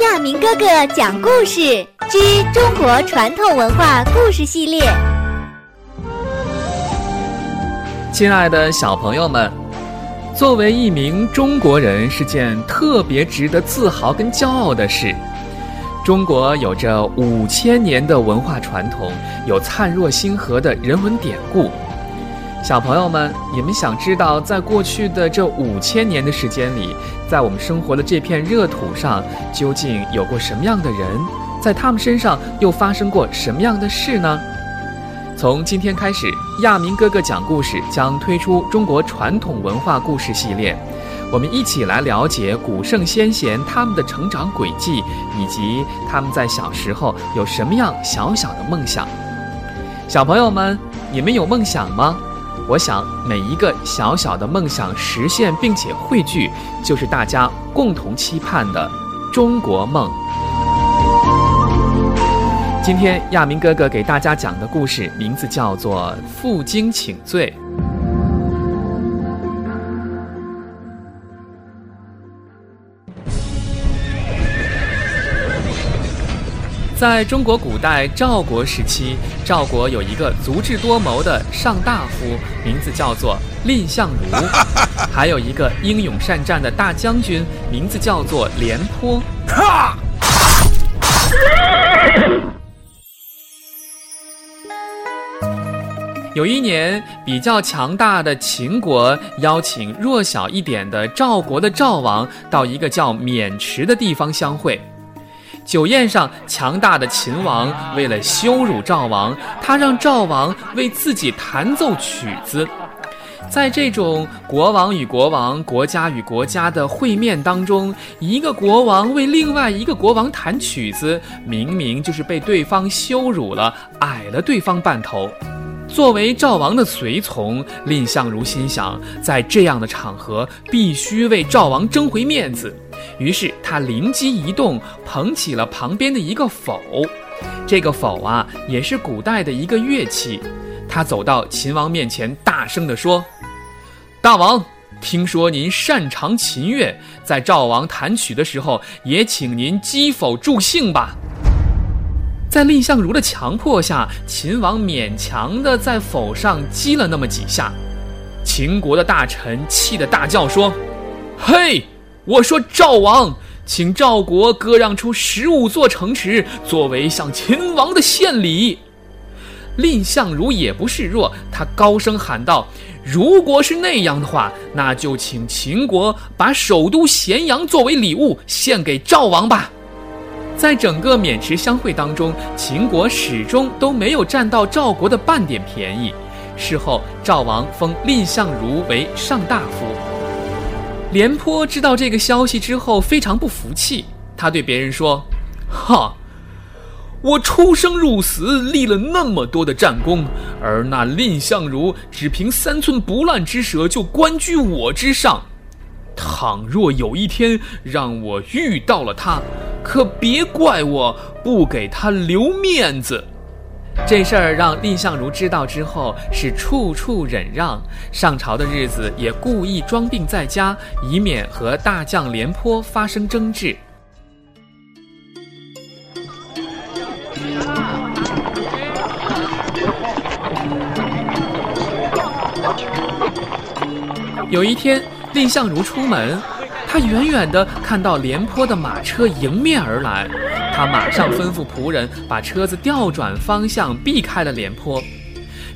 亚明哥哥讲故事之中国传统文化故事系列。亲爱的小朋友们，作为一名中国人是件特别值得自豪跟骄傲的事。中国有着五千年的文化传统，有灿若星河的人文典故。小朋友们，你们想知道，在过去的这五千年的时间里，在我们生活的这片热土上，究竟有过什么样的人？在他们身上又发生过什么样的事呢？从今天开始，亚明哥哥讲故事将推出中国传统文化故事系列，我们一起来了解古圣先贤他们的成长轨迹，以及他们在小时候有什么样小小的梦想。小朋友们，你们有梦想吗？我想，每一个小小的梦想实现并且汇聚，就是大家共同期盼的中国梦。今天亚明哥哥给大家讲的故事名字叫做《负荆请罪》。在中国古代赵国时期，赵国有一个足智多谋的上大夫，名字叫做蔺相如；还有一个英勇善战的大将军，名字叫做廉颇。有一年，比较强大的秦国邀请弱小一点的赵国的赵王到一个叫渑池的地方相会。酒宴上，强大的秦王为了羞辱赵王，他让赵王为自己弹奏曲子。在这种国王与国王、国家与国家的会面当中，一个国王为另外一个国王弹曲子，明明就是被对方羞辱了，矮了对方半头。作为赵王的随从，蔺相如心想，在这样的场合，必须为赵王争回面子。于是他灵机一动，捧起了旁边的一个否，这个否啊，也是古代的一个乐器。他走到秦王面前，大声地说：“大王，听说您擅长琴乐，在赵王弹曲的时候，也请您击否助兴吧。”在蔺相如的强迫下，秦王勉强地在否上击了那么几下。秦国的大臣气得大叫说：“嘿！”我说赵王，请赵国割让出十五座城池，作为向秦王的献礼。蔺相如也不示弱，他高声喊道：“如果是那样的话，那就请秦国把首都咸阳作为礼物献给赵王吧。”在整个渑池相会当中，秦国始终都没有占到赵国的半点便宜。事后，赵王封蔺相如为上大夫。廉颇知道这个消息之后，非常不服气。他对别人说：“哈，我出生入死，立了那么多的战功，而那蔺相如只凭三寸不烂之舌就官居我之上。倘若有一天让我遇到了他，可别怪我不给他留面子。”这事儿让蔺相如知道之后，是处处忍让，上朝的日子也故意装病在家，以免和大将廉颇发生争执。有一天，蔺相如出门，他远远地看到廉颇的马车迎面而来。他马上吩咐仆人把车子调转方向，避开了廉颇。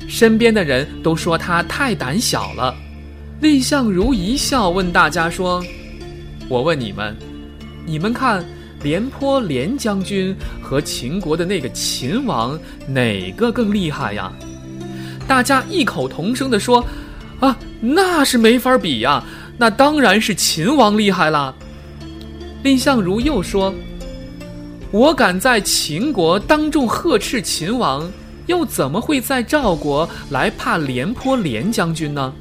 身边的人都说他太胆小了。蔺相如一笑，问大家说：“我问你们，你们看廉颇廉将军和秦国的那个秦王哪个更厉害呀？”大家异口同声地说：“啊，那是没法比呀，那当然是秦王厉害啦。”蔺相如又说。我敢在秦国当众呵斥秦王，又怎么会在赵国来怕廉颇廉将军呢？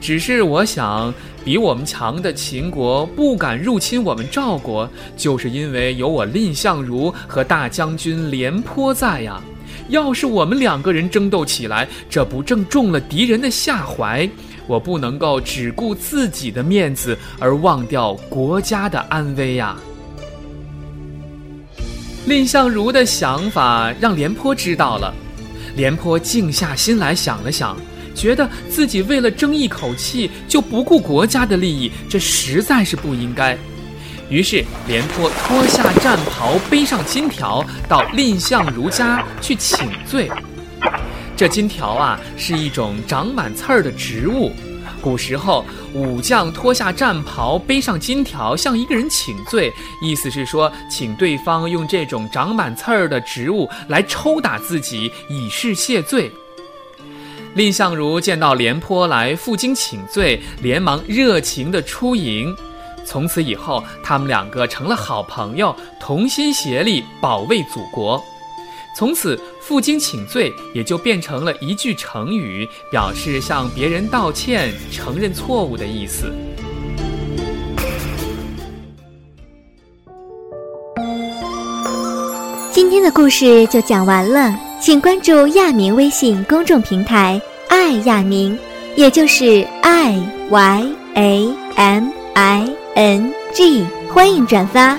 只是我想，比我们强的秦国不敢入侵我们赵国，就是因为有我蔺相如和大将军廉颇在呀。要是我们两个人争斗起来，这不正中了敌人的下怀？我不能够只顾自己的面子而忘掉国家的安危呀。蔺相如的想法让廉颇知道了，廉颇静下心来想了想，觉得自己为了争一口气就不顾国家的利益，这实在是不应该。于是，廉颇脱下战袍，背上金条，到蔺相如家去请罪。这金条啊，是一种长满刺儿的植物。古时候，武将脱下战袍，背上金条，向一个人请罪，意思是说，请对方用这种长满刺儿的植物来抽打自己，以示谢罪。蔺相如见到廉颇来负荆请罪，连忙热情地出迎。从此以后，他们两个成了好朋友，同心协力保卫祖国。从此，负荆请罪也就变成了一句成语，表示向别人道歉、承认错误的意思。今天的故事就讲完了，请关注亚明微信公众平台“爱亚明”，也就是 “i y a m i”。N G，欢迎转发。